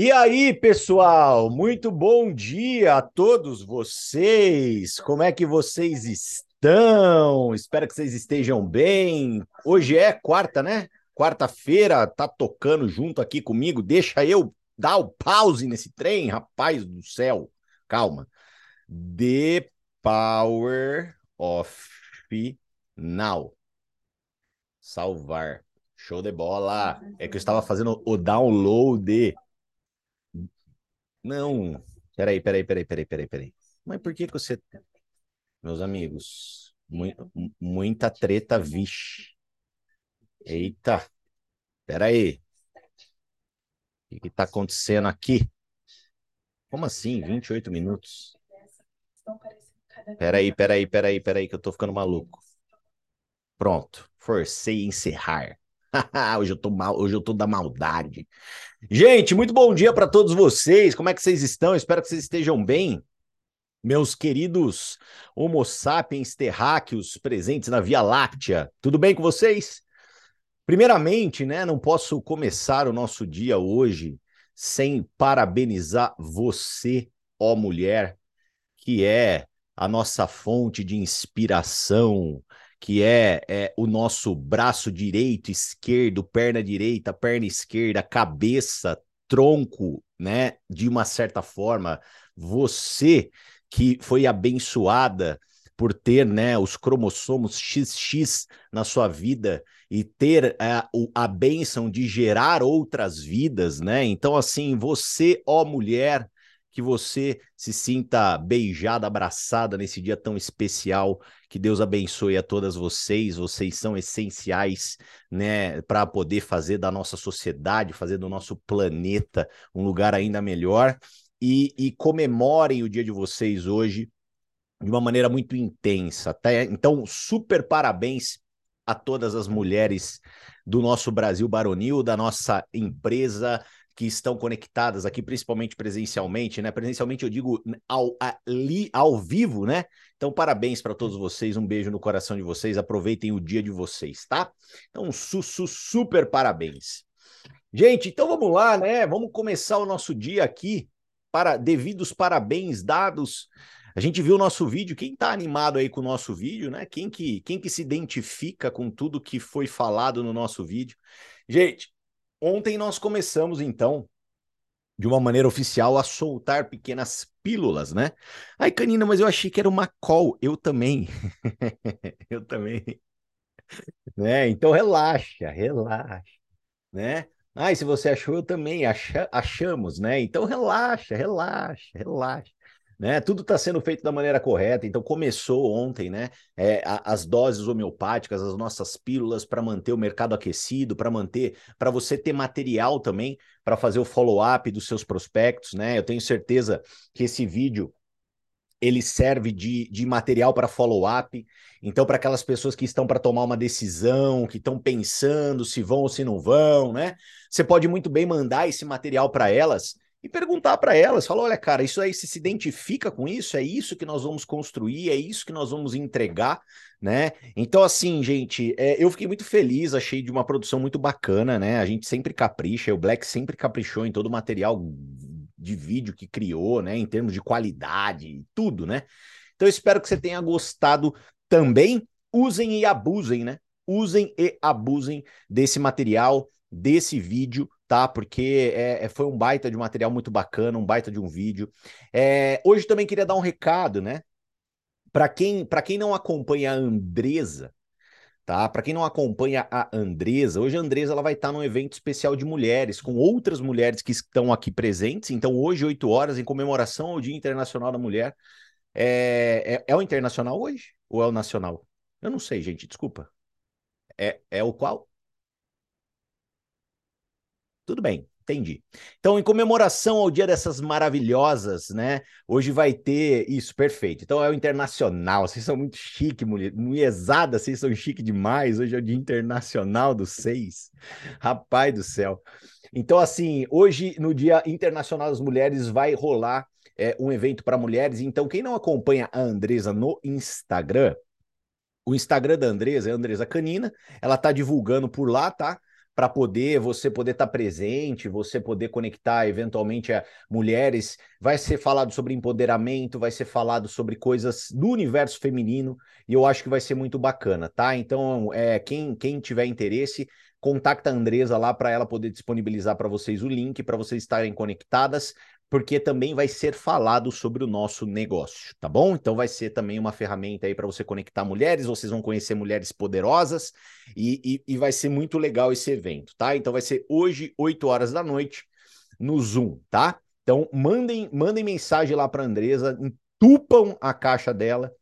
E aí, pessoal, muito bom dia a todos vocês. Como é que vocês estão? Espero que vocês estejam bem. Hoje é quarta, né? Quarta-feira, tá tocando junto aqui comigo. Deixa eu dar o pause nesse trem, rapaz do céu. Calma. The Power of Now. Salvar. Show de bola. É que eu estava fazendo o download não. Peraí, peraí, peraí, peraí, peraí, peraí. Mas por que que você. Meus amigos, mu muita treta, vixe. Eita. Peraí. O que que tá acontecendo aqui? Como assim? 28 minutos? Peraí, peraí, peraí, peraí, que eu tô ficando maluco. Pronto. Forcei encerrar. hoje eu tô mal, hoje eu tô da maldade. Gente, muito bom dia para todos vocês. Como é que vocês estão? Espero que vocês estejam bem. Meus queridos Homo sapiens terráqueos presentes na Via Láctea. Tudo bem com vocês? Primeiramente, né, não posso começar o nosso dia hoje sem parabenizar você, ó mulher, que é a nossa fonte de inspiração, que é, é, o nosso braço direito, esquerdo, perna direita, perna esquerda, cabeça, tronco, né? De uma certa forma, você que foi abençoada por ter, né, os cromossomos XX na sua vida e ter a, a bênção de gerar outras vidas, né? Então, assim, você, ó mulher, que você se sinta beijada, abraçada nesse dia tão especial. Que Deus abençoe a todas vocês. Vocês são essenciais, né, para poder fazer da nossa sociedade, fazer do nosso planeta um lugar ainda melhor. E, e comemorem o dia de vocês hoje de uma maneira muito intensa. Tá? Então, super parabéns a todas as mulheres do nosso Brasil Baronil, da nossa empresa que estão conectadas aqui, principalmente presencialmente, né? Presencialmente eu digo ao, ali, ao vivo, né? Então, parabéns para todos vocês, um beijo no coração de vocês, aproveitem o dia de vocês, tá? Então, su, su super parabéns. Gente, então vamos lá, né? Vamos começar o nosso dia aqui para devidos parabéns dados. A gente viu o nosso vídeo, quem está animado aí com o nosso vídeo, né? Quem que, quem que se identifica com tudo que foi falado no nosso vídeo? Gente, Ontem nós começamos, então, de uma maneira oficial, a soltar pequenas pílulas, né? Ai, Canina, mas eu achei que era uma call. Eu também. eu também. Né? Então relaxa, relaxa, né? Ai, se você achou, eu também acha, achamos, né? Então relaxa, relaxa, relaxa né? Tudo está sendo feito da maneira correta. Então começou ontem, né? É, a, as doses homeopáticas, as nossas pílulas para manter o mercado aquecido, para manter, para você ter material também para fazer o follow-up dos seus prospectos, né? Eu tenho certeza que esse vídeo ele serve de, de material para follow-up. Então, para aquelas pessoas que estão para tomar uma decisão, que estão pensando se vão ou se não vão, né? Você pode muito bem mandar esse material para elas e perguntar para elas, falar, olha, cara, isso aí se se identifica com isso, é isso que nós vamos construir, é isso que nós vamos entregar, né? Então, assim, gente, é, eu fiquei muito feliz, achei de uma produção muito bacana, né? A gente sempre capricha, o Black sempre caprichou em todo o material de vídeo que criou, né? Em termos de qualidade, tudo, né? Então, espero que você tenha gostado também. Usem e abusem, né? Usem e abusem desse material, desse vídeo tá? Porque é, é, foi um baita de material muito bacana, um baita de um vídeo. É, hoje também queria dar um recado, né? Para quem, quem não acompanha a Andresa, tá? Para quem não acompanha a Andresa, hoje a Andresa ela vai estar num evento especial de mulheres, com outras mulheres que estão aqui presentes. Então, hoje, 8 horas, em comemoração ao Dia Internacional da Mulher. É, é, é o internacional hoje? Ou é o nacional? Eu não sei, gente, desculpa. É, é o qual? Tudo bem, entendi. Então, em comemoração ao dia dessas maravilhosas, né? Hoje vai ter isso, perfeito. Então é o internacional. Vocês são muito chique, mulher. Mulherzada, vocês são chique demais. Hoje é o dia internacional dos seis. Rapaz do céu. Então, assim, hoje, no Dia Internacional das Mulheres, vai rolar é, um evento para mulheres. Então, quem não acompanha a Andresa no Instagram, o Instagram da Andresa é Andresa Canina. Ela tá divulgando por lá, tá? Para poder você poder estar tá presente, você poder conectar eventualmente a mulheres. Vai ser falado sobre empoderamento, vai ser falado sobre coisas do universo feminino e eu acho que vai ser muito bacana, tá? Então, é, quem, quem tiver interesse, contacta a Andresa lá para ela poder disponibilizar para vocês o link para vocês estarem conectadas porque também vai ser falado sobre o nosso negócio, tá bom? Então vai ser também uma ferramenta aí para você conectar mulheres, vocês vão conhecer mulheres poderosas e, e, e, vai ser muito legal esse evento, tá? Então vai ser hoje, 8 horas da noite, no Zoom, tá? Então mandem, mandem mensagem lá para Andresa, entupam a caixa dela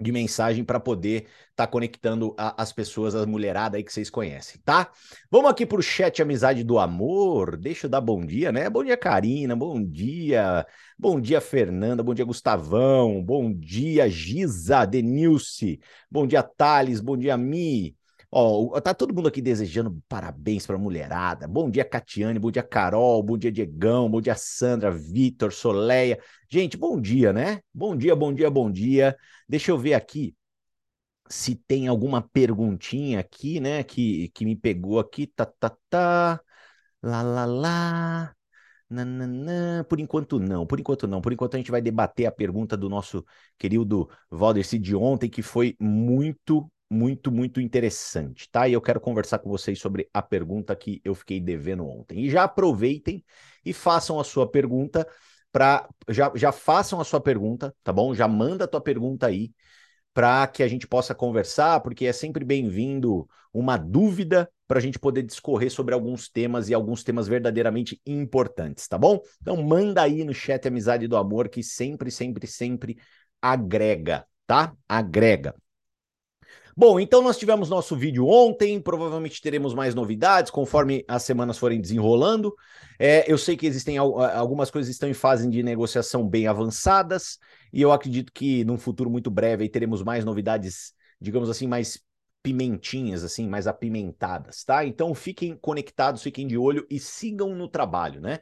de mensagem para poder estar tá conectando a, as pessoas, as mulheradas aí que vocês conhecem, tá? Vamos aqui para o chat Amizade do Amor. Deixa eu dar bom dia, né? Bom dia, Karina. Bom dia. Bom dia, Fernanda. Bom dia, Gustavão. Bom dia, Giza, Denilce. Bom dia, Thales. Bom dia, Mi. Ó, tá todo mundo aqui desejando parabéns para a mulherada. Bom dia, Catiane. Bom dia, Carol. Bom dia, Diegão. Bom dia, Sandra, Vitor, Soleia. Gente, bom dia, né? Bom dia, bom dia, bom dia. Deixa eu ver aqui se tem alguma perguntinha aqui, né? Que, que me pegou aqui. Tá, tá, tá. Lá, lá, lá. Nananã. Por enquanto não, por enquanto não. Por enquanto a gente vai debater a pergunta do nosso querido Valdeci de ontem, que foi muito muito, muito interessante, tá? E eu quero conversar com vocês sobre a pergunta que eu fiquei devendo ontem. E já aproveitem e façam a sua pergunta para já, já façam a sua pergunta, tá bom? Já manda a tua pergunta aí para que a gente possa conversar, porque é sempre bem-vindo uma dúvida para a gente poder discorrer sobre alguns temas e alguns temas verdadeiramente importantes, tá bom? Então manda aí no chat Amizade do Amor que sempre, sempre, sempre agrega, tá? Agrega. Bom, então nós tivemos nosso vídeo ontem, provavelmente teremos mais novidades conforme as semanas forem desenrolando. É, eu sei que existem algumas coisas que estão em fase de negociação bem avançadas, e eu acredito que num futuro muito breve teremos mais novidades, digamos assim, mais pimentinhas, assim, mais apimentadas, tá? Então fiquem conectados, fiquem de olho e sigam no trabalho, né?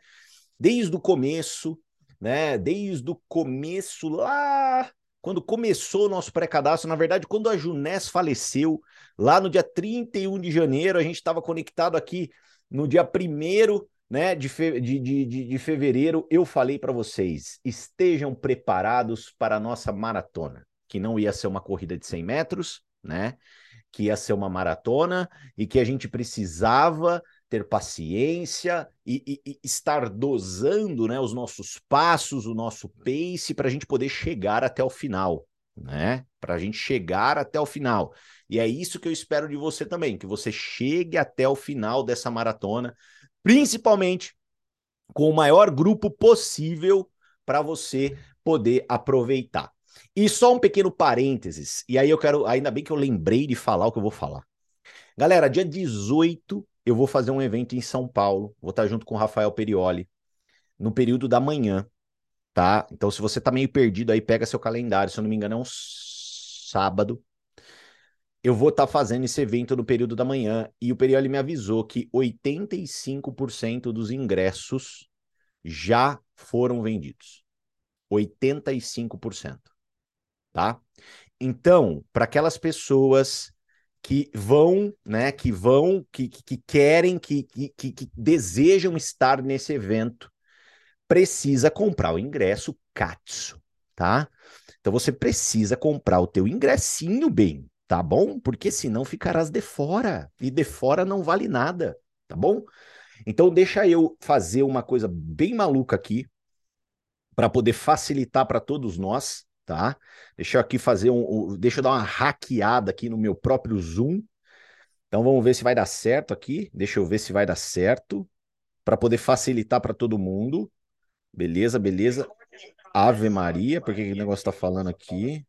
Desde o começo, né? Desde o começo lá quando começou o nosso pré-cadastro, na verdade, quando a Junés faleceu, lá no dia 31 de janeiro, a gente estava conectado aqui no dia 1 né, de, fe de, de, de fevereiro, eu falei para vocês: estejam preparados para a nossa maratona, que não ia ser uma corrida de 100 metros, né? Que ia ser uma maratona e que a gente precisava ter paciência e, e, e, estar dosando né, os nossos passos, o nosso pace, para a gente poder chegar até o final, né? Para a gente chegar até o final. E é isso que eu espero de você também, que você chegue até o final dessa maratona, principalmente com o maior grupo possível para você poder aproveitar. E só um pequeno parênteses, e aí eu quero, ainda bem que eu lembrei de falar o que eu vou falar. Galera, dia 18 eu vou fazer um evento em São Paulo, vou estar junto com o Rafael Perioli, no período da manhã, tá? Então, se você tá meio perdido aí, pega seu calendário, se eu não me engano, é um sábado. Eu vou estar fazendo esse evento no período da manhã e o Perioli me avisou que 85% dos ingressos já foram vendidos. 85%, tá? Então, para aquelas pessoas que vão, né, que vão, que, que, que querem, que, que, que desejam estar nesse evento, precisa comprar o ingresso Katsu, tá? Então você precisa comprar o teu ingressinho bem, tá bom? Porque senão ficarás de fora e de fora não vale nada, tá bom? Então deixa eu fazer uma coisa bem maluca aqui para poder facilitar para todos nós, tá? Deixa eu aqui fazer um, deixa eu dar uma hackeada aqui no meu próprio Zoom. Então vamos ver se vai dar certo aqui. Deixa eu ver se vai dar certo para poder facilitar para todo mundo. Beleza, beleza. Ave Maria, por que o negócio está falando aqui?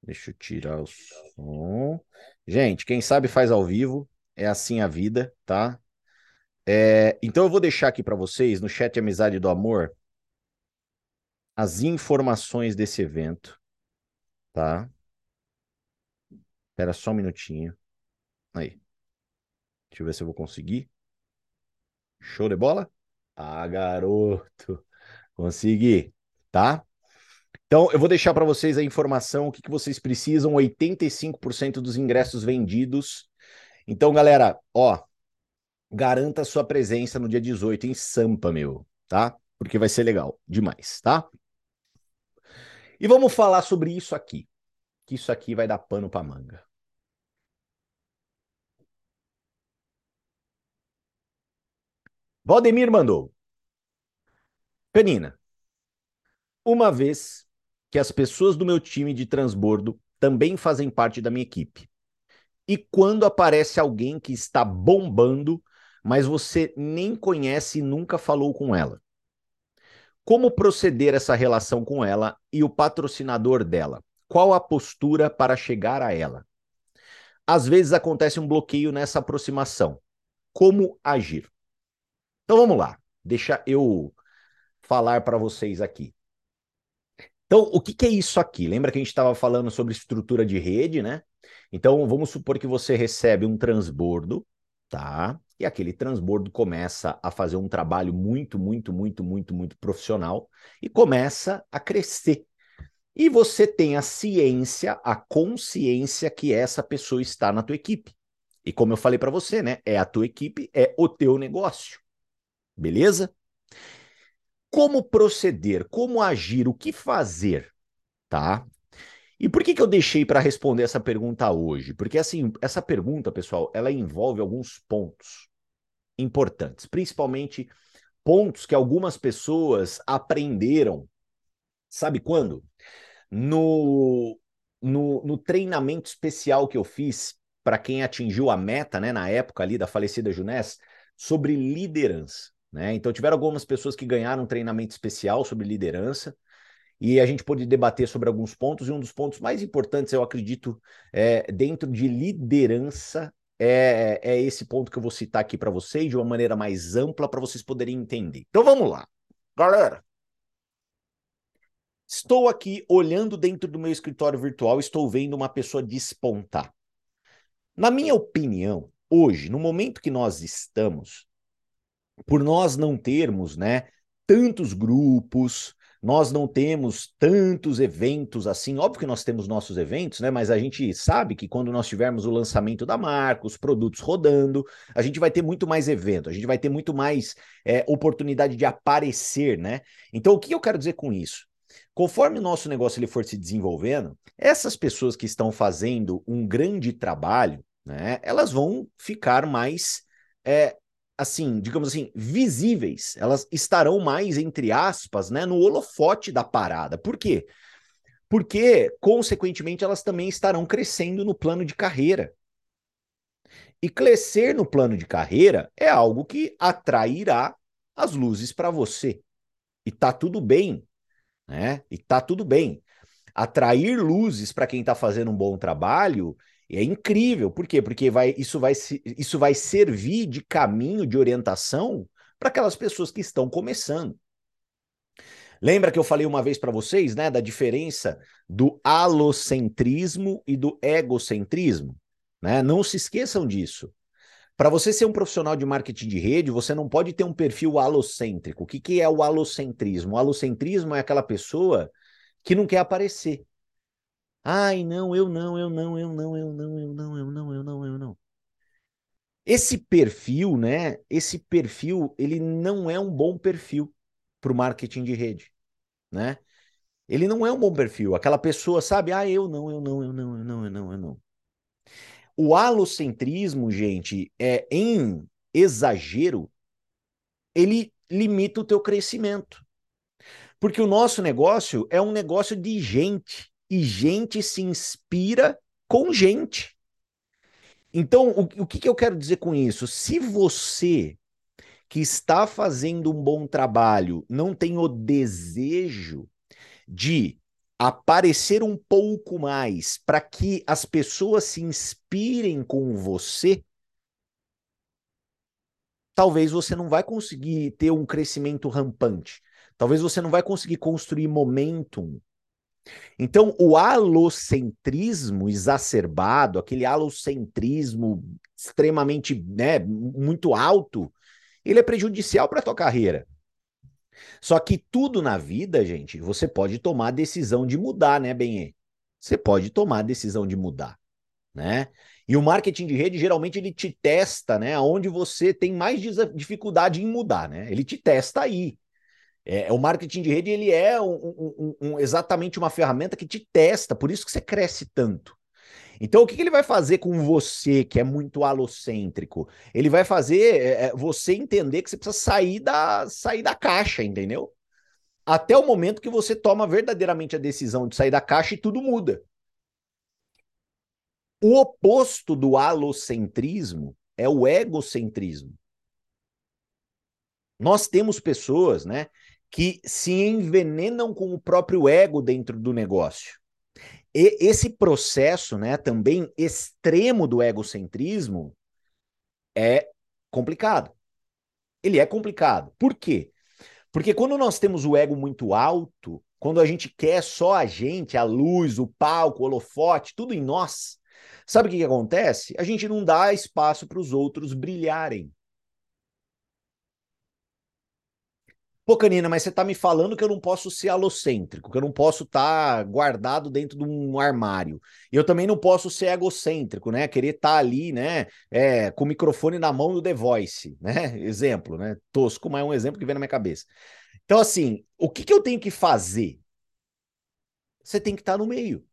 Deixa eu tirar o som. Gente, quem sabe faz ao vivo. É assim a vida, tá? É, então eu vou deixar aqui para vocês no chat Amizade do Amor as informações desse evento, tá? Espera só um minutinho. Aí. Deixa eu ver se eu vou conseguir. Show de bola? Ah, garoto. Consegui, tá? Então, eu vou deixar para vocês a informação, o que, que vocês precisam, 85% dos ingressos vendidos. Então, galera, ó, garanta sua presença no dia 18 em Sampa, meu, tá? Porque vai ser legal demais, tá? E vamos falar sobre isso aqui, que isso aqui vai dar pano para manga. Valdemir mandou. Canina, uma vez que as pessoas do meu time de transbordo também fazem parte da minha equipe. E quando aparece alguém que está bombando, mas você nem conhece e nunca falou com ela. Como proceder essa relação com ela e o patrocinador dela? Qual a postura para chegar a ela? Às vezes acontece um bloqueio nessa aproximação. Como agir? Então vamos lá, deixa eu falar para vocês aqui. Então, o que, que, é isso aqui? Lembra que a gente estava falando sobre estrutura de rede, né? Então, vamos supor que você recebe um transbordo, tá? E aquele transbordo começa a fazer um trabalho muito, muito, muito, muito, muito profissional e começa a crescer. E você tem a ciência, a consciência que essa pessoa está na tua equipe. E como eu falei para você, né? É a tua equipe, é o teu negócio. Beleza? como proceder, como agir, o que fazer, tá? E por que, que eu deixei para responder essa pergunta hoje? Porque assim, essa pergunta, pessoal, ela envolve alguns pontos importantes, principalmente pontos que algumas pessoas aprenderam. Sabe quando? No, no, no treinamento especial que eu fiz para quem atingiu a meta, né, na época ali da falecida Junés, sobre liderança. Né? Então, tiveram algumas pessoas que ganharam um treinamento especial sobre liderança, e a gente pôde debater sobre alguns pontos, e um dos pontos mais importantes, eu acredito, é, dentro de liderança, é, é esse ponto que eu vou citar aqui para vocês de uma maneira mais ampla para vocês poderem entender. Então vamos lá. Galera, estou aqui olhando dentro do meu escritório virtual, estou vendo uma pessoa despontar. Na minha opinião, hoje, no momento que nós estamos, por nós não termos, né, tantos grupos, nós não temos tantos eventos assim. Óbvio que nós temos nossos eventos, né? Mas a gente sabe que quando nós tivermos o lançamento da marca, os produtos rodando, a gente vai ter muito mais evento, a gente vai ter muito mais é, oportunidade de aparecer, né? Então, o que eu quero dizer com isso? Conforme o nosso negócio ele for se desenvolvendo, essas pessoas que estão fazendo um grande trabalho, né? Elas vão ficar mais é, assim, digamos assim, visíveis, elas estarão mais, entre aspas, né, no holofote da parada. Por quê? Porque, consequentemente, elas também estarão crescendo no plano de carreira. E crescer no plano de carreira é algo que atrairá as luzes para você. E tá tudo bem, né? E tá tudo bem. Atrair luzes para quem está fazendo um bom trabalho é incrível. Por quê? Porque vai, isso, vai, isso vai servir de caminho, de orientação para aquelas pessoas que estão começando. Lembra que eu falei uma vez para vocês, né, da diferença do alocentrismo e do egocentrismo, né? Não se esqueçam disso. Para você ser um profissional de marketing de rede, você não pode ter um perfil alocêntrico. O que, que é o alocentrismo? O alocentrismo é aquela pessoa que não quer aparecer. Ai, não, eu não, eu não, eu não, eu não, eu não, eu não, eu não, eu não. Esse perfil, né? Esse perfil, ele não é um bom perfil para o marketing de rede, né? Ele não é um bom perfil. Aquela pessoa, sabe? Ah, eu não, eu não, eu não, eu não, eu não, eu não. O alocentrismo, gente, é em exagero, ele limita o teu crescimento. Porque o nosso negócio é um negócio de gente e gente se inspira com gente. Então, o, o que, que eu quero dizer com isso? Se você que está fazendo um bom trabalho não tem o desejo de aparecer um pouco mais para que as pessoas se inspirem com você, talvez você não vai conseguir ter um crescimento rampante. Talvez você não vai conseguir construir momentum então, o alocentrismo exacerbado, aquele alocentrismo extremamente, né, muito alto, ele é prejudicial para a tua carreira. Só que tudo na vida, gente, você pode tomar a decisão de mudar, né, Benê? Você pode tomar a decisão de mudar, né? E o marketing de rede, geralmente, ele te testa, né? Onde você tem mais dificuldade em mudar, né? Ele te testa aí. É, o marketing de rede, ele é um, um, um, exatamente uma ferramenta que te testa, por isso que você cresce tanto. Então, o que, que ele vai fazer com você, que é muito alocêntrico? Ele vai fazer é, é, você entender que você precisa sair da, sair da caixa, entendeu? Até o momento que você toma verdadeiramente a decisão de sair da caixa e tudo muda. O oposto do alocentrismo é o egocentrismo. Nós temos pessoas, né, que se envenenam com o próprio ego dentro do negócio. E esse processo, né, também extremo do egocentrismo é complicado. Ele é complicado. Por quê? Porque quando nós temos o ego muito alto, quando a gente quer só a gente, a luz, o palco, o holofote, tudo em nós, Sabe o que, que acontece? A gente não dá espaço para os outros brilharem. Pô, Canina, mas você está me falando que eu não posso ser alocêntrico, que eu não posso estar tá guardado dentro de um armário. Eu também não posso ser egocêntrico, né? Querer estar tá ali, né? É, com o microfone na mão do The Voice, né? Exemplo, né? Tosco, mas é um exemplo que vem na minha cabeça. Então, assim, o que, que eu tenho que fazer? Você tem que estar tá no meio.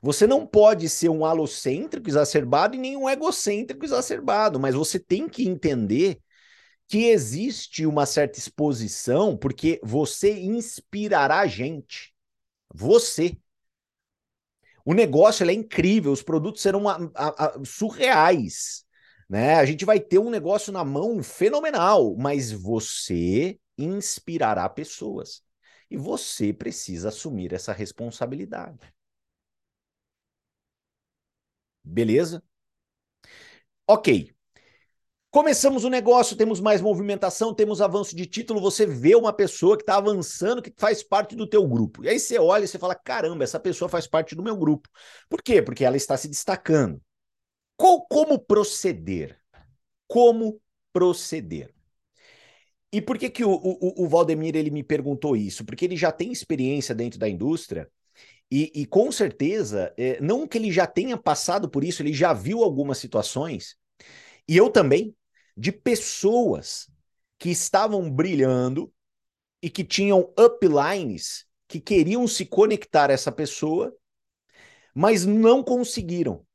Você não pode ser um alocêntrico exacerbado e nem um egocêntrico exacerbado, mas você tem que entender que existe uma certa exposição, porque você inspirará a gente. Você. O negócio é incrível, os produtos serão a, a, a, surreais. Né? A gente vai ter um negócio na mão fenomenal, mas você inspirará pessoas. E você precisa assumir essa responsabilidade. Beleza? Ok. Começamos o negócio, temos mais movimentação, temos avanço de título, você vê uma pessoa que está avançando, que faz parte do teu grupo. E aí você olha e você fala, caramba, essa pessoa faz parte do meu grupo. Por quê? Porque ela está se destacando. Qual, como proceder? Como proceder? E por que, que o, o, o Valdemir ele me perguntou isso? Porque ele já tem experiência dentro da indústria e, e com certeza, é, não que ele já tenha passado por isso, ele já viu algumas situações, e eu também, de pessoas que estavam brilhando e que tinham uplines que queriam se conectar a essa pessoa, mas não conseguiram.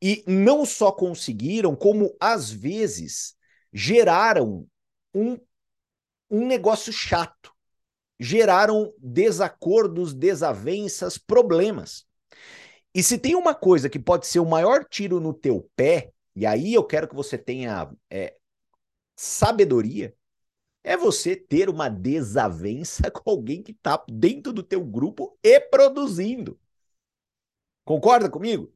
E não só conseguiram, como às vezes geraram um, um negócio chato geraram desacordos, desavenças, problemas. E se tem uma coisa que pode ser o maior tiro no teu pé, e aí eu quero que você tenha é, sabedoria, é você ter uma desavença com alguém que está dentro do teu grupo e produzindo. Concorda comigo?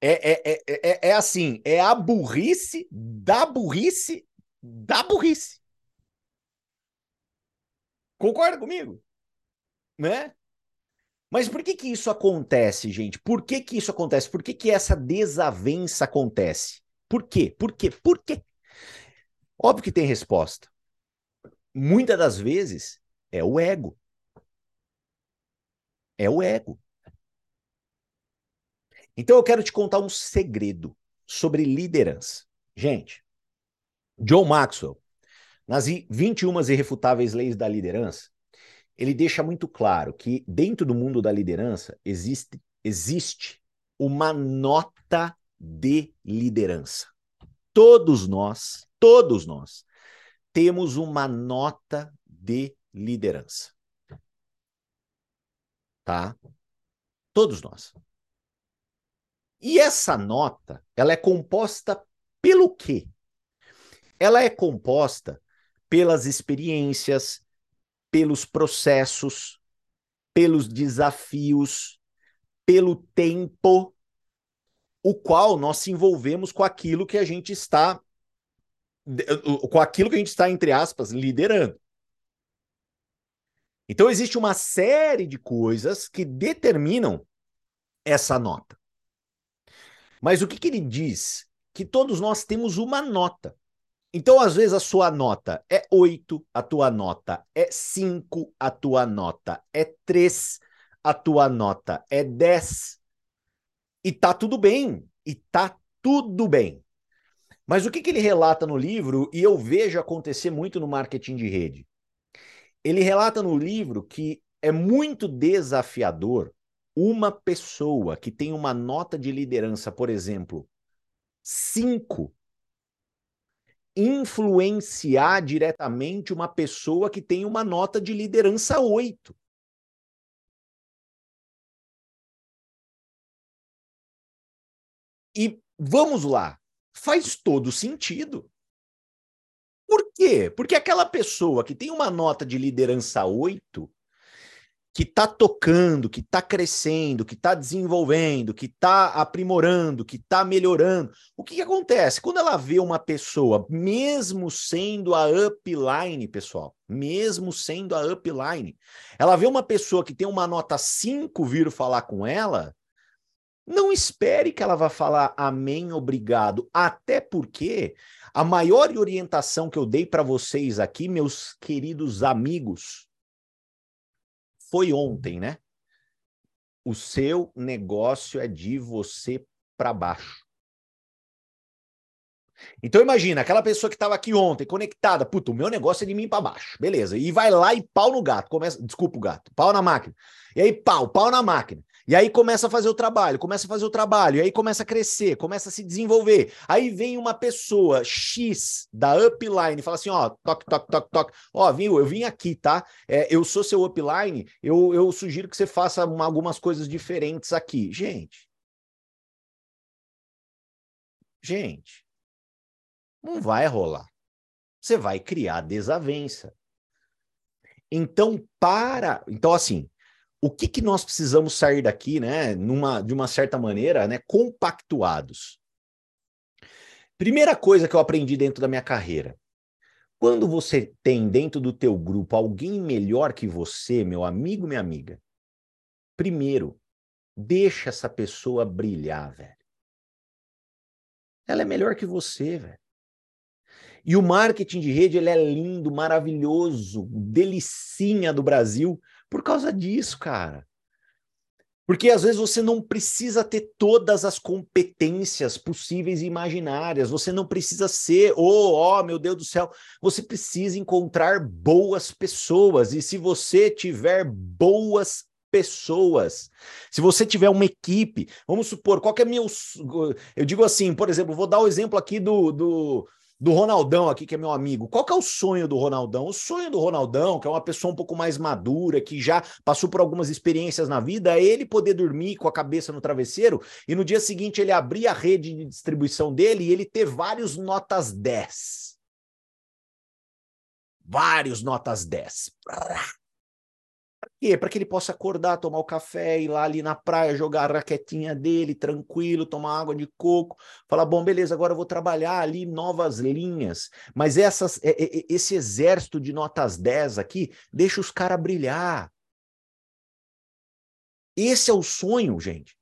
É, é, é, é, é assim, é a burrice da burrice da burrice. Concorda comigo? Né? Mas por que que isso acontece, gente? Por que que isso acontece? Por que que essa desavença acontece? Por quê? Por quê? Por quê? Óbvio que tem resposta. Muitas das vezes é o ego. É o ego. Então eu quero te contar um segredo sobre liderança. Gente, John Maxwell, nas 21 irrefutáveis leis da liderança, ele deixa muito claro que dentro do mundo da liderança existe, existe uma nota de liderança. Todos nós, todos nós, temos uma nota de liderança. Tá? Todos nós. E essa nota, ela é composta pelo quê? Ela é composta pelas experiências, pelos processos, pelos desafios, pelo tempo, o qual nós se envolvemos com aquilo que a gente está com aquilo que a gente está entre aspas liderando. Então existe uma série de coisas que determinam essa nota. Mas o que, que ele diz? Que todos nós temos uma nota. Então, às vezes, a sua nota é 8, a tua nota é 5, a tua nota é 3, a tua nota é 10. E tá tudo bem. E tá tudo bem. Mas o que, que ele relata no livro, e eu vejo acontecer muito no marketing de rede? Ele relata no livro que é muito desafiador uma pessoa que tem uma nota de liderança, por exemplo, 5, influenciar diretamente uma pessoa que tem uma nota de liderança 8. E vamos lá, faz todo sentido. Por quê? Porque aquela pessoa que tem uma nota de liderança 8, que está tocando, que está crescendo, que está desenvolvendo, que está aprimorando, que está melhorando, o que, que, acontece? Quando ela vê uma pessoa, mesmo sendo a upline, pessoal, mesmo sendo a upline, ela vê uma pessoa que tem uma nota 5 vir falar com ela, não espere que ela vá falar amém, obrigado, até porque a maior orientação que eu dei para vocês aqui, meus queridos amigos, foi ontem, né? O seu negócio é de você para baixo. Então imagina, aquela pessoa que estava aqui ontem, conectada, puta, o meu negócio é de mim para baixo, beleza. E vai lá e pau no gato, começa, desculpa o gato, pau na máquina. E aí pau, pau na máquina. E aí começa a fazer o trabalho, começa a fazer o trabalho, e aí começa a crescer, começa a se desenvolver. Aí vem uma pessoa X da upline e fala assim: ó, toque, toque, toque, toque. Ó, viu, eu vim aqui, tá? É, eu sou seu upline, eu, eu sugiro que você faça uma, algumas coisas diferentes aqui. Gente. Gente. Não vai rolar. Você vai criar desavença. Então, para. Então, assim, o que, que nós precisamos sair daqui, né, numa, de uma certa maneira, né, compactuados? Primeira coisa que eu aprendi dentro da minha carreira. Quando você tem dentro do teu grupo alguém melhor que você, meu amigo, minha amiga, primeiro, deixa essa pessoa brilhar, velho. Ela é melhor que você, velho. E o marketing de rede ele é lindo, maravilhoso, delicinha do Brasil por causa disso, cara. Porque às vezes você não precisa ter todas as competências possíveis e imaginárias. Você não precisa ser, oh, oh, meu Deus do céu. Você precisa encontrar boas pessoas. E se você tiver boas pessoas, se você tiver uma equipe, vamos supor, qual que é meu. Eu digo assim, por exemplo, vou dar o exemplo aqui do, do do Ronaldão aqui, que é meu amigo. Qual que é o sonho do Ronaldão? O sonho do Ronaldão, que é uma pessoa um pouco mais madura, que já passou por algumas experiências na vida, é ele poder dormir com a cabeça no travesseiro e no dia seguinte ele abrir a rede de distribuição dele e ele ter vários notas 10. Vários notas 10 quê? Para que ele possa acordar, tomar o café, ir lá ali na praia, jogar a raquetinha dele, tranquilo, tomar água de coco, falar, bom, beleza, agora eu vou trabalhar ali novas linhas. Mas essas, esse exército de notas 10 aqui, deixa os caras brilhar. Esse é o sonho, gente.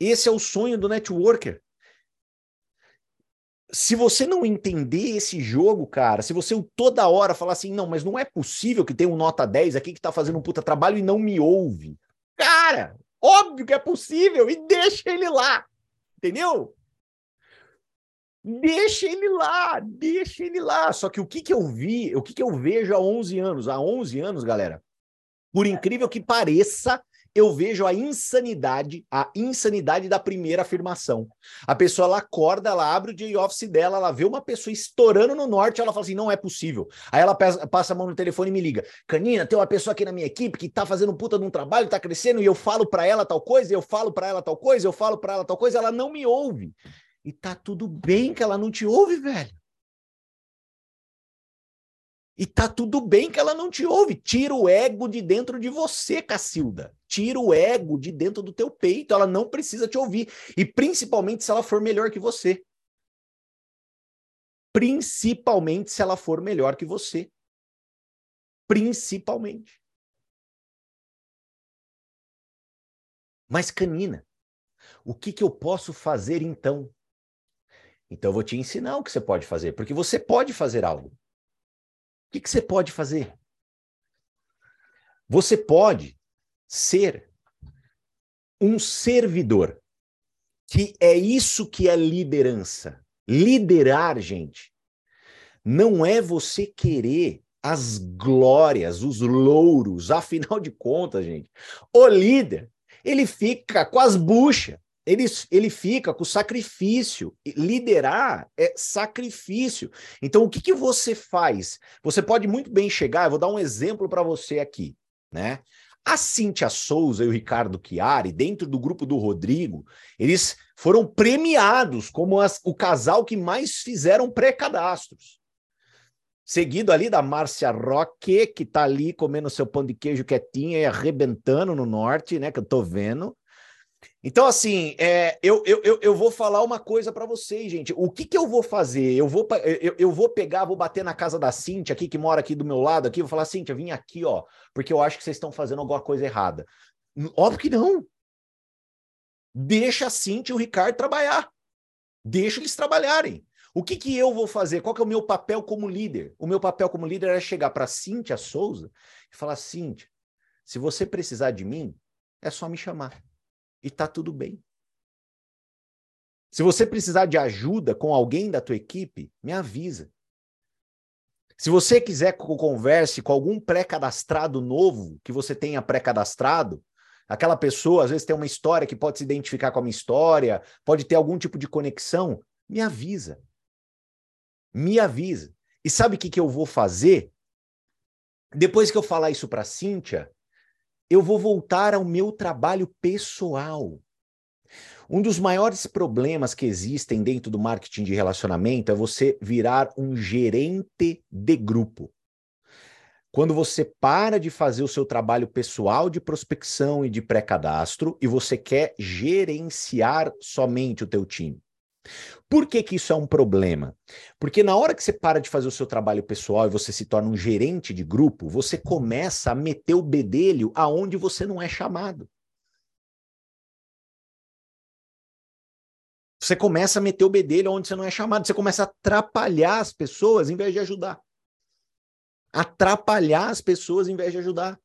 Esse é o sonho do networker se você não entender esse jogo, cara, se você toda hora falar assim, não, mas não é possível que tenha um nota 10 aqui que tá fazendo um puta trabalho e não me ouve. Cara, óbvio que é possível e deixa ele lá. Entendeu? Deixa ele lá, deixa ele lá. Só que o que que eu vi, o que que eu vejo há 11 anos? Há 11 anos, galera, por incrível que pareça, eu vejo a insanidade, a insanidade da primeira afirmação. A pessoa ela acorda, ela abre o day office dela, ela vê uma pessoa estourando no norte, ela fala assim: não é possível. Aí ela passa a mão no telefone e me liga: Canina, tem uma pessoa aqui na minha equipe que tá fazendo puta de um trabalho, tá crescendo, e eu falo para ela tal coisa, eu falo para ela tal coisa, eu falo para ela tal coisa, ela não me ouve. E tá tudo bem que ela não te ouve, velho. E tá tudo bem que ela não te ouve. Tira o ego de dentro de você, Cacilda. Tira o ego de dentro do teu peito. Ela não precisa te ouvir. E principalmente se ela for melhor que você. Principalmente se ela for melhor que você. Principalmente. Mas, Canina, o que, que eu posso fazer então? Então eu vou te ensinar o que você pode fazer, porque você pode fazer algo que, que você pode fazer? Você pode ser um servidor. que é isso que é liderança. Liderar, gente, não é você querer as glórias, os louros, afinal de contas, gente. O líder, ele fica com as buchas, ele, ele fica com sacrifício. Liderar é sacrifício. Então, o que, que você faz? Você pode muito bem chegar, eu vou dar um exemplo para você aqui, né? A Cíntia Souza e o Ricardo Chiari, dentro do grupo do Rodrigo, eles foram premiados como as, o casal que mais fizeram pré-cadastros. Seguido ali da Márcia Roque, que tá ali comendo seu pão de queijo quietinha e arrebentando no norte, né? Que eu tô vendo. Então, assim, é, eu, eu, eu, vou falar uma coisa para vocês, gente. O que, que eu vou fazer? Eu vou, eu, eu vou pegar, vou bater na casa da Cintia aqui, que mora aqui do meu lado, aqui, vou falar, Cintia, vim aqui, ó, porque eu acho que vocês estão fazendo alguma coisa errada. Óbvio que não. Deixa a Cintia e o Ricardo trabalhar. Deixa eles trabalharem. O que, que eu vou fazer? Qual que é o meu papel como líder? O meu papel como líder é chegar para Cíntia Souza e falar: Cíntia, se você precisar de mim, é só me chamar e tá tudo bem. Se você precisar de ajuda com alguém da tua equipe, me avisa. Se você quiser que eu converse com algum pré-cadastrado novo que você tenha pré-cadastrado, aquela pessoa às vezes tem uma história que pode se identificar com a minha história, pode ter algum tipo de conexão, me avisa. Me avisa. E sabe o que, que eu vou fazer? Depois que eu falar isso para Cíntia, eu vou voltar ao meu trabalho pessoal. Um dos maiores problemas que existem dentro do marketing de relacionamento é você virar um gerente de grupo. Quando você para de fazer o seu trabalho pessoal de prospecção e de pré-cadastro e você quer gerenciar somente o teu time. Por que, que isso é um problema? Porque na hora que você para de fazer o seu trabalho pessoal e você se torna um gerente de grupo, você começa a meter o bedelho aonde você não é chamado. Você começa a meter o bedelho onde você não é chamado, você começa a atrapalhar as pessoas em vez de ajudar. Atrapalhar as pessoas em vez de ajudar.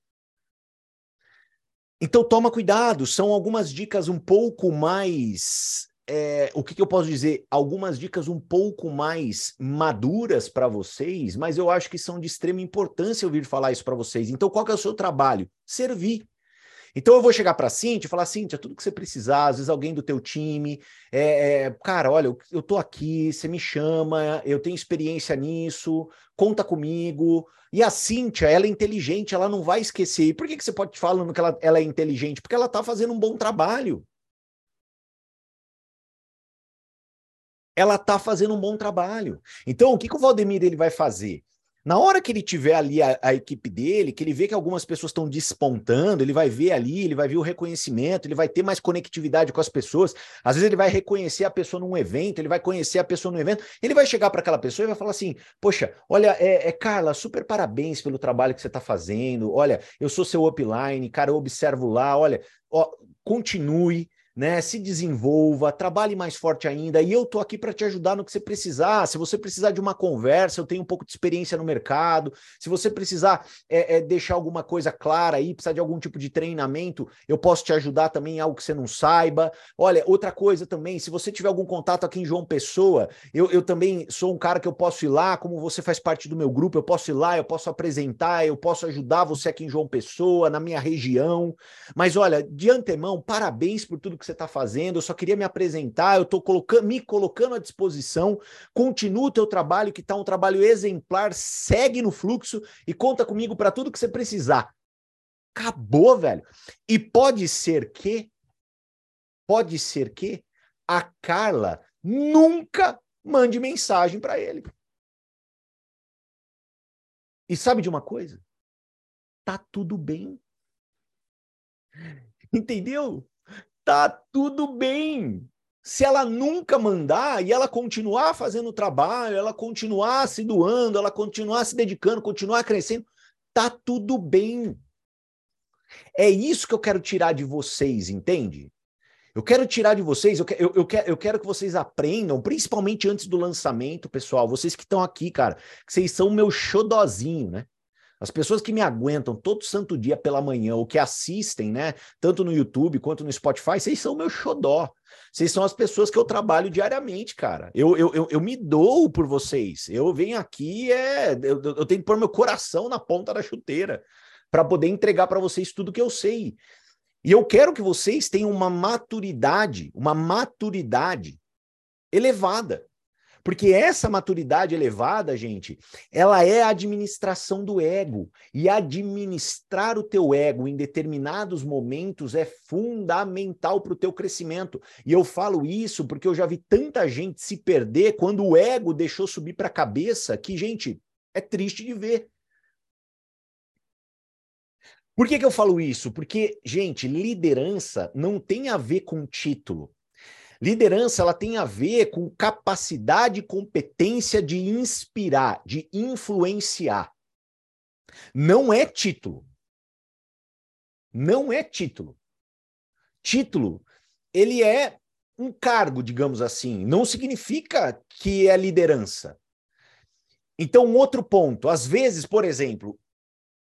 Então toma cuidado, são algumas dicas um pouco mais é, o que, que, eu posso dizer? Algumas dicas um pouco mais maduras para vocês, mas eu acho que são de extrema importância eu vir falar isso para vocês. Então, qual que é o seu trabalho? Servir. Então eu vou chegar para a Cintia e falar, Cintia, tudo que você precisar, às vezes alguém do teu time, é, é, cara, olha, eu, eu tô aqui, você me chama, eu tenho experiência nisso, conta comigo. E a Cintia, ela é inteligente, ela não vai esquecer. E por que, que você pode falando que ela, ela é inteligente? Porque ela está fazendo um bom trabalho. Ela está fazendo um bom trabalho. Então, o que, que o Valdemir ele vai fazer? Na hora que ele tiver ali a, a, equipe dele, que ele vê que algumas pessoas estão despontando, ele vai ver ali, ele vai ver o reconhecimento, ele vai ter mais conectividade com as pessoas. Às vezes ele vai reconhecer a pessoa num evento, ele vai conhecer a pessoa no evento, ele vai chegar para aquela pessoa e vai falar assim: Poxa, olha, é, é Carla, super parabéns pelo trabalho que você está fazendo. Olha, eu sou seu upline, cara, eu observo lá, olha, ó, continue né? Se desenvolva, trabalhe mais forte ainda. E eu tô aqui para te ajudar no que você precisar. Se você precisar de uma conversa, eu tenho um pouco de experiência no mercado. Se você precisar é, é, deixar alguma coisa clara aí, precisar de algum tipo de treinamento, eu posso te ajudar também em algo que você não saiba. Olha, outra coisa também, se você tiver algum contato aqui em João Pessoa, eu, eu também sou um cara que eu posso ir lá, como você faz parte do meu grupo, eu posso ir lá, eu posso apresentar, eu posso ajudar você aqui em João Pessoa, na minha região. Mas olha, de antemão, parabéns por tudo que você está fazendo, eu só queria me apresentar, eu estou colocando, me colocando à disposição. Continua o teu trabalho, que está um trabalho exemplar, segue no fluxo e conta comigo para tudo que você precisar. Acabou, velho. E pode ser que, pode ser que a Carla nunca mande mensagem para ele. E sabe de uma coisa? Tá tudo bem. Entendeu? Tá tudo bem. Se ela nunca mandar e ela continuar fazendo o trabalho, ela continuar se doando, ela continuar se dedicando, continuar crescendo, tá tudo bem. É isso que eu quero tirar de vocês, entende? Eu quero tirar de vocês, eu, eu, eu, quero, eu quero que vocês aprendam, principalmente antes do lançamento, pessoal. Vocês que estão aqui, cara, que vocês são o meu xodozinho, né? As pessoas que me aguentam todo santo dia pela manhã, ou que assistem, né? Tanto no YouTube quanto no Spotify, vocês são meu xodó. Vocês são as pessoas que eu trabalho diariamente, cara. Eu, eu, eu, eu me dou por vocês. Eu venho aqui, é, eu, eu tenho que pôr meu coração na ponta da chuteira para poder entregar para vocês tudo que eu sei. E eu quero que vocês tenham uma maturidade, uma maturidade elevada. Porque essa maturidade elevada, gente, ela é a administração do ego. E administrar o teu ego em determinados momentos é fundamental para o teu crescimento. E eu falo isso porque eu já vi tanta gente se perder quando o ego deixou subir para a cabeça, que, gente, é triste de ver. Por que, que eu falo isso? Porque, gente, liderança não tem a ver com título. Liderança ela tem a ver com capacidade e competência de inspirar, de influenciar. Não é título. Não é título. Título, ele é um cargo, digamos assim, não significa que é liderança. Então, um outro ponto, às vezes, por exemplo,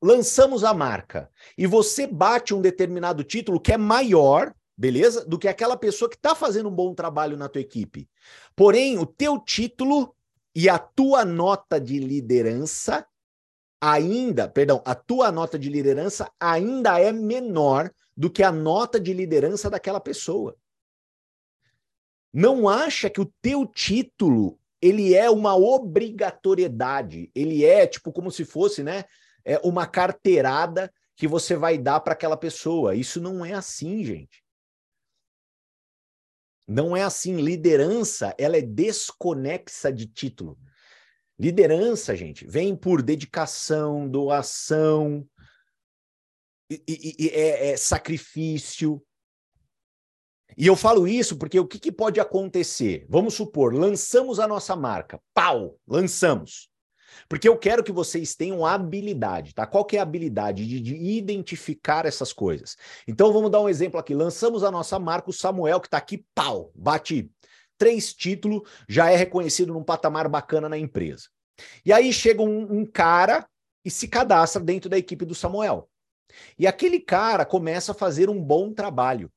lançamos a marca e você bate um determinado título que é maior beleza? Do que aquela pessoa que está fazendo um bom trabalho na tua equipe. Porém, o teu título e a tua nota de liderança ainda, perdão, a tua nota de liderança ainda é menor do que a nota de liderança daquela pessoa. Não acha que o teu título ele é uma obrigatoriedade, ele é tipo como se fosse, né, é uma carteirada que você vai dar para aquela pessoa. Isso não é assim, gente. Não é assim. Liderança, ela é desconexa de título. Liderança, gente, vem por dedicação, doação, e, e, e é, é, sacrifício. E eu falo isso porque o que, que pode acontecer? Vamos supor, lançamos a nossa marca, pau, lançamos. Porque eu quero que vocês tenham habilidade, tá? Qual que é a habilidade de, de identificar essas coisas? Então vamos dar um exemplo aqui. Lançamos a nossa marca, o Samuel, que está aqui, pau, bate três títulos, já é reconhecido num patamar bacana na empresa. E aí chega um, um cara e se cadastra dentro da equipe do Samuel. E aquele cara começa a fazer um bom trabalho.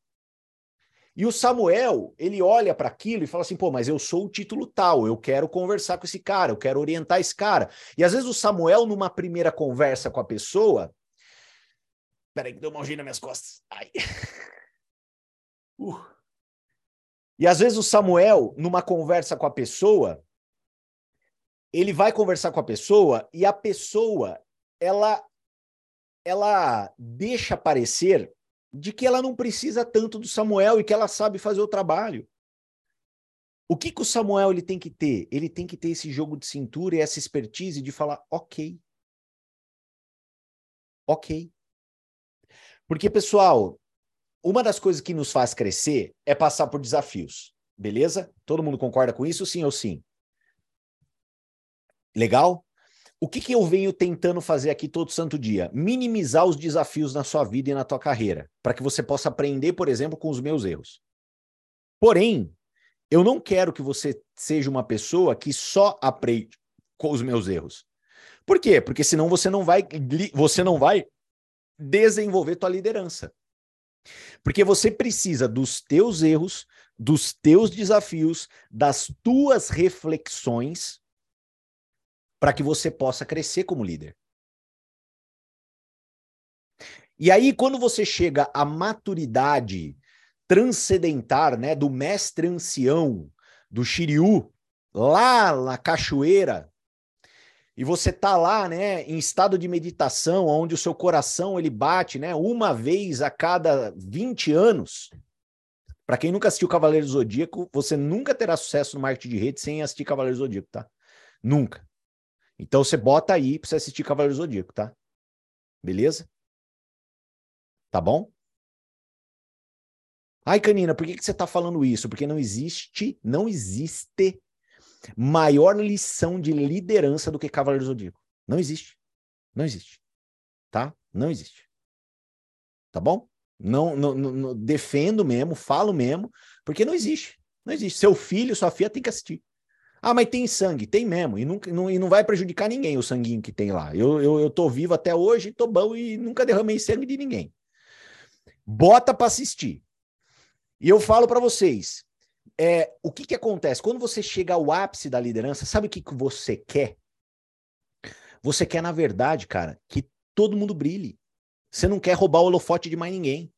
E o Samuel, ele olha para aquilo e fala assim: pô, mas eu sou o título tal, eu quero conversar com esse cara, eu quero orientar esse cara. E às vezes o Samuel, numa primeira conversa com a pessoa. Peraí, que deu uma algema nas minhas costas. Ai. Uh. E às vezes o Samuel, numa conversa com a pessoa, ele vai conversar com a pessoa e a pessoa, ela, ela deixa parecer de que ela não precisa tanto do Samuel e que ela sabe fazer o trabalho. O que, que o Samuel ele tem que ter? Ele tem que ter esse jogo de cintura e essa expertise de falar, ok. Ok. Porque, pessoal, uma das coisas que nos faz crescer é passar por desafios. Beleza? Todo mundo concorda com isso, sim ou sim? Legal? O que, que eu venho tentando fazer aqui todo santo dia? Minimizar os desafios na sua vida e na tua carreira, para que você possa aprender, por exemplo, com os meus erros. Porém, eu não quero que você seja uma pessoa que só aprende com os meus erros. Por quê? Porque senão você não vai você não vai desenvolver tua liderança. Porque você precisa dos teus erros, dos teus desafios, das tuas reflexões para que você possa crescer como líder. E aí, quando você chega à maturidade transcendentar, né, do mestre ancião, do Shiryu, lá na cachoeira, e você tá lá, né, em estado de meditação, onde o seu coração ele bate, né, uma vez a cada 20 anos. Para quem nunca assistiu Cavaleiro Zodíaco, você nunca terá sucesso no marketing de rede sem assistir Cavaleiro Zodíaco, tá? Nunca. Então você bota aí para você assistir Cavaleiro Zodíaco, tá? Beleza? Tá bom? Ai, Canina, por que, que você está falando isso? Porque não existe, não existe maior lição de liderança do que Cavaleiro Zodíaco. Não existe. Não existe. Tá? Não existe. Tá bom? Não, não, não, defendo mesmo, falo mesmo, porque não existe. Não existe. Seu filho, sua filha tem que assistir. Ah, mas tem sangue, tem mesmo, e não, não, e não vai prejudicar ninguém o sanguinho que tem lá. Eu, eu, eu tô vivo até hoje, tô bom e nunca derramei sangue de ninguém. Bota para assistir. E eu falo para vocês, é, o que que acontece? Quando você chega ao ápice da liderança, sabe o que, que você quer? Você quer, na verdade, cara, que todo mundo brilhe. Você não quer roubar o holofote de mais ninguém.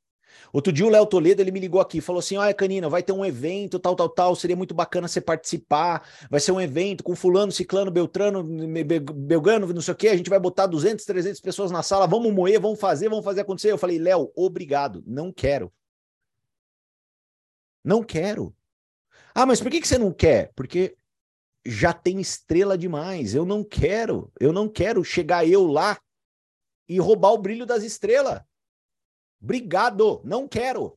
Outro dia o Léo Toledo, ele me ligou aqui, falou assim, olha Canina, vai ter um evento, tal, tal, tal, seria muito bacana você participar, vai ser um evento com fulano, ciclano, beltrano, belgano, não sei o que, a gente vai botar 200, 300 pessoas na sala, vamos moer, vamos fazer, vamos fazer acontecer. Eu falei, Léo, obrigado, não quero. Não quero. Ah, mas por que, que você não quer? Porque já tem estrela demais. Eu não quero. Eu não quero chegar eu lá e roubar o brilho das estrelas. Obrigado, não quero.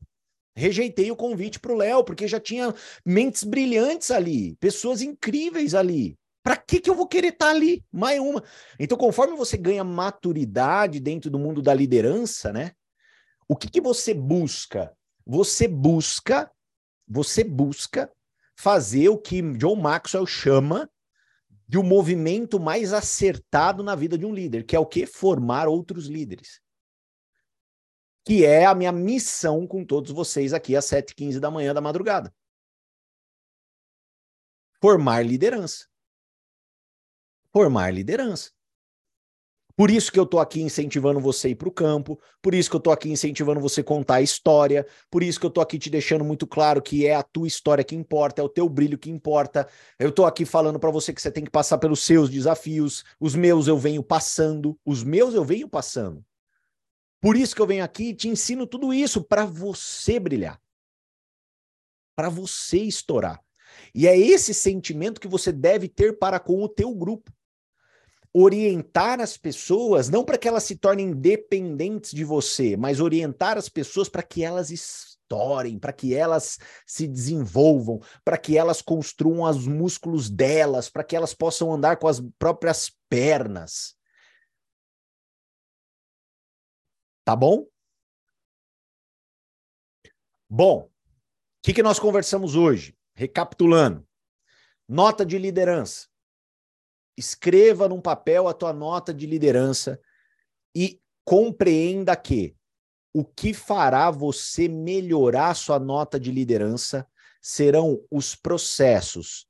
Rejeitei o convite para o Léo, porque já tinha mentes brilhantes ali, pessoas incríveis ali. Para que, que eu vou querer estar tá ali? Mais uma. Então, conforme você ganha maturidade dentro do mundo da liderança, né? O que, que você busca? Você busca, você busca fazer o que John Maxwell chama de um movimento mais acertado na vida de um líder, que é o que? Formar outros líderes que é a minha missão com todos vocês aqui às 7h15 da manhã da madrugada. Formar liderança. Formar liderança. Por isso que eu estou aqui incentivando você a ir para o campo, por isso que eu estou aqui incentivando você a contar a história, por isso que eu estou aqui te deixando muito claro que é a tua história que importa, é o teu brilho que importa. Eu estou aqui falando para você que você tem que passar pelos seus desafios, os meus eu venho passando, os meus eu venho passando. Por isso que eu venho aqui e te ensino tudo isso para você brilhar. Para você estourar. E é esse sentimento que você deve ter para com o teu grupo. Orientar as pessoas, não para que elas se tornem dependentes de você, mas orientar as pessoas para que elas estourem, para que elas se desenvolvam, para que elas construam os músculos delas, para que elas possam andar com as próprias pernas. Tá bom? Bom, o que, que nós conversamos hoje? Recapitulando. Nota de liderança. Escreva num papel a tua nota de liderança e compreenda que o que fará você melhorar sua nota de liderança serão os processos,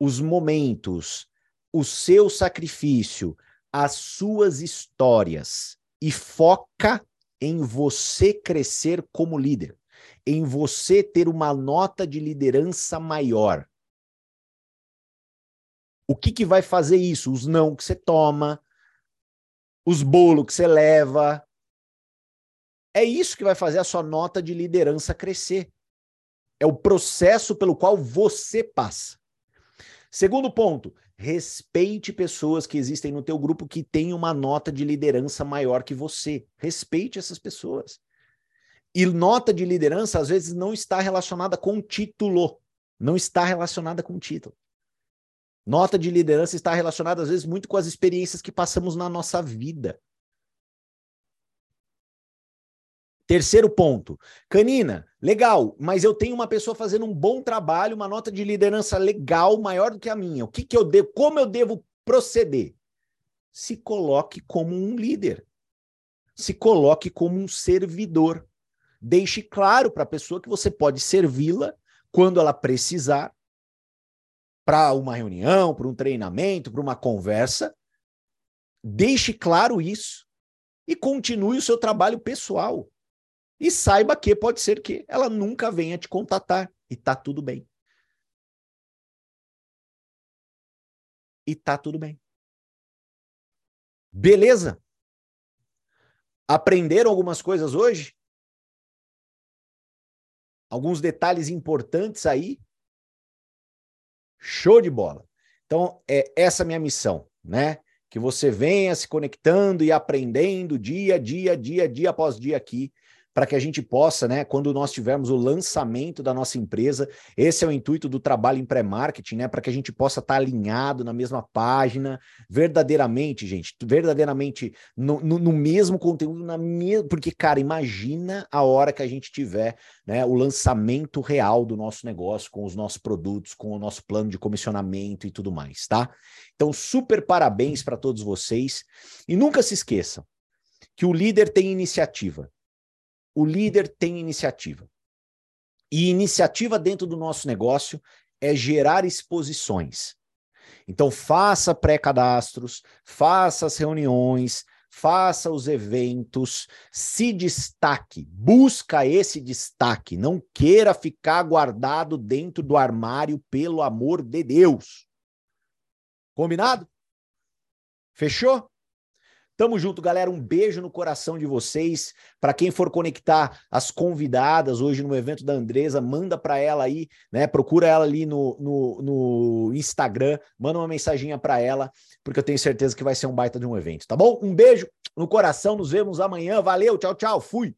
os momentos, o seu sacrifício, as suas histórias e foca em você crescer como líder, em você ter uma nota de liderança maior. O que, que vai fazer isso? Os não que você toma, os bolos que você leva. É isso que vai fazer a sua nota de liderança crescer. É o processo pelo qual você passa. Segundo ponto, Respeite pessoas que existem no teu grupo que têm uma nota de liderança maior que você. Respeite essas pessoas. E nota de liderança às vezes não está relacionada com título, não está relacionada com título. Nota de liderança está relacionada às vezes muito com as experiências que passamos na nossa vida. Terceiro ponto. Canina, legal, mas eu tenho uma pessoa fazendo um bom trabalho, uma nota de liderança legal, maior do que a minha. O que, que eu devo, como eu devo proceder? Se coloque como um líder. Se coloque como um servidor. Deixe claro para a pessoa que você pode servi-la quando ela precisar para uma reunião, para um treinamento, para uma conversa. Deixe claro isso e continue o seu trabalho pessoal. E saiba que pode ser que ela nunca venha te contatar e tá tudo bem. E tá tudo bem. Beleza? Aprenderam algumas coisas hoje? Alguns detalhes importantes aí? Show de bola. Então, é essa minha missão, né? Que você venha se conectando e aprendendo dia a dia, dia dia após dia aqui para que a gente possa, né, quando nós tivermos o lançamento da nossa empresa, esse é o intuito do trabalho em pré-marketing, né, para que a gente possa estar tá alinhado na mesma página, verdadeiramente, gente, verdadeiramente no, no, no mesmo conteúdo, na me... porque, cara, imagina a hora que a gente tiver né, o lançamento real do nosso negócio, com os nossos produtos, com o nosso plano de comissionamento e tudo mais, tá? Então, super parabéns para todos vocês. E nunca se esqueçam que o líder tem iniciativa. O líder tem iniciativa. E iniciativa dentro do nosso negócio é gerar exposições. Então, faça pré-cadastros, faça as reuniões, faça os eventos, se destaque, busca esse destaque, não queira ficar guardado dentro do armário, pelo amor de Deus. Combinado? Fechou? Tamo junto, galera. Um beijo no coração de vocês. Para quem for conectar as convidadas hoje no evento da Andresa, manda para ela aí, né? Procura ela ali no, no, no Instagram, manda uma mensaginha para ela, porque eu tenho certeza que vai ser um baita de um evento, tá bom? Um beijo no coração, nos vemos amanhã. Valeu, tchau, tchau. Fui.